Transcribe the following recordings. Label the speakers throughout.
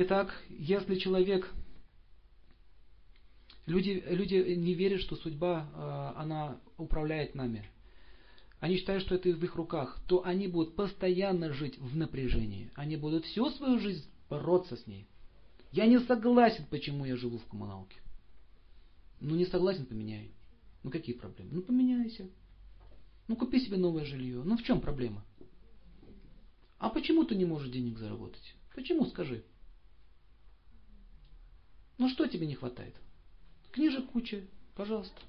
Speaker 1: Итак, если человек Люди, люди не верят, что судьба, э, она управляет нами. Они считают, что это в их руках. То они будут постоянно жить в напряжении. Они будут всю свою жизнь бороться с ней. Я не согласен, почему я живу в коммуналке. Ну не согласен, поменяй. Ну какие проблемы? Ну поменяйся. Ну купи себе новое жилье. Ну в чем проблема? А почему ты не можешь денег заработать? Почему, скажи? Ну что тебе не хватает? Книжек куча, пожалуйста,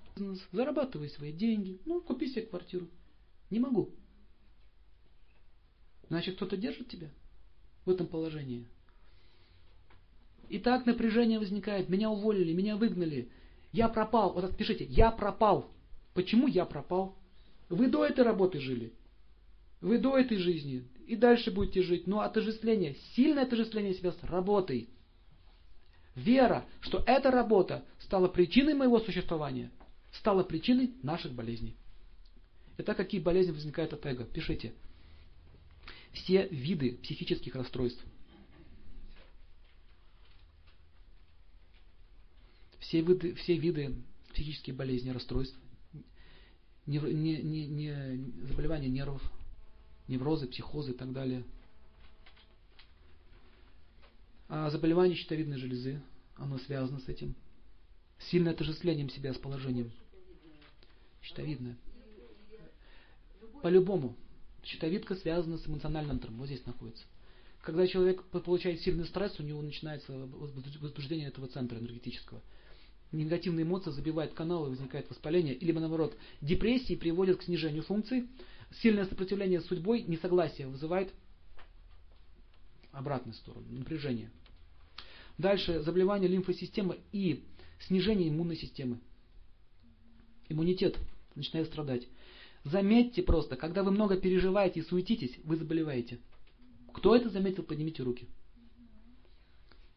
Speaker 1: зарабатывай свои деньги, ну, купи себе квартиру. Не могу. Значит, кто-то держит тебя в этом положении. И так напряжение возникает. Меня уволили, меня выгнали. Я пропал. Вот пишите, я пропал. Почему я пропал? Вы до этой работы жили. Вы до этой жизни. И дальше будете жить. Но отождествление, сильное отождествление себя с работой – Вера, что эта работа стала причиной моего существования, стала причиной наших болезней. Итак, какие болезни возникают от эго? Пишите. Все виды психических расстройств. Все виды, все виды психических болезней, расстройств, нев, не, не, не, заболевания нервов, неврозы, психозы и так далее – заболевание щитовидной железы, оно связано с этим. Сильное отождествлением себя с положением. Щитовидная. По-любому. Щитовидка связана с эмоциональным травмой. Вот здесь находится. Когда человек получает сильный стресс, у него начинается возбуждение этого центра энергетического. Негативные эмоции забивают каналы, возникает воспаление. Или наоборот, депрессии приводят к снижению функций. Сильное сопротивление судьбой, несогласие вызывает обратную сторону, напряжение. Дальше заболевание лимфосистемы и снижение иммунной системы. Иммунитет начинает страдать. Заметьте просто, когда вы много переживаете и суетитесь, вы заболеваете. Кто это заметил, поднимите руки.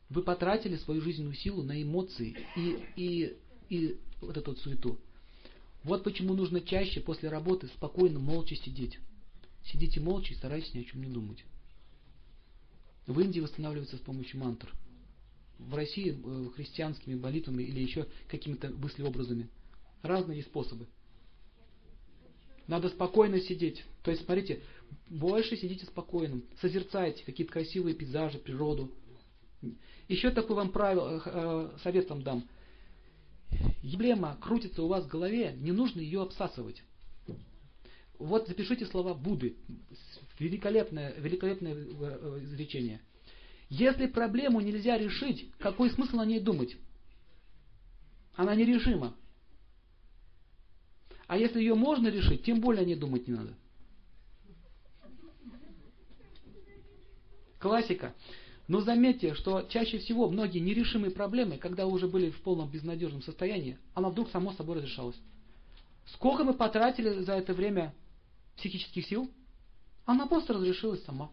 Speaker 1: Вы потратили свою жизненную силу на эмоции и, и, и вот эту вот суету. Вот почему нужно чаще после работы спокойно, молча сидеть. Сидите молча и старайтесь ни о чем не думать. В Индии восстанавливается с помощью мантр. В России э, христианскими молитвами или еще какими-то мыслеобразами. Разные способы. Надо спокойно сидеть. То есть, смотрите, больше сидите спокойным, созерцайте какие-то красивые пейзажи, природу. Еще такой вам правило, э, э, совет вам дам. Емблема крутится у вас в голове, не нужно ее обсасывать. Вот запишите слова Будды. Великолепное, великолепное э, э, изречение. Если проблему нельзя решить, какой смысл о ней думать? Она нерешима. А если ее можно решить, тем более о ней думать не надо. Классика. Но заметьте, что чаще всего многие нерешимые проблемы, когда уже были в полном безнадежном состоянии, она вдруг само собой разрешалась. Сколько мы потратили за это время психических сил, она просто разрешилась сама.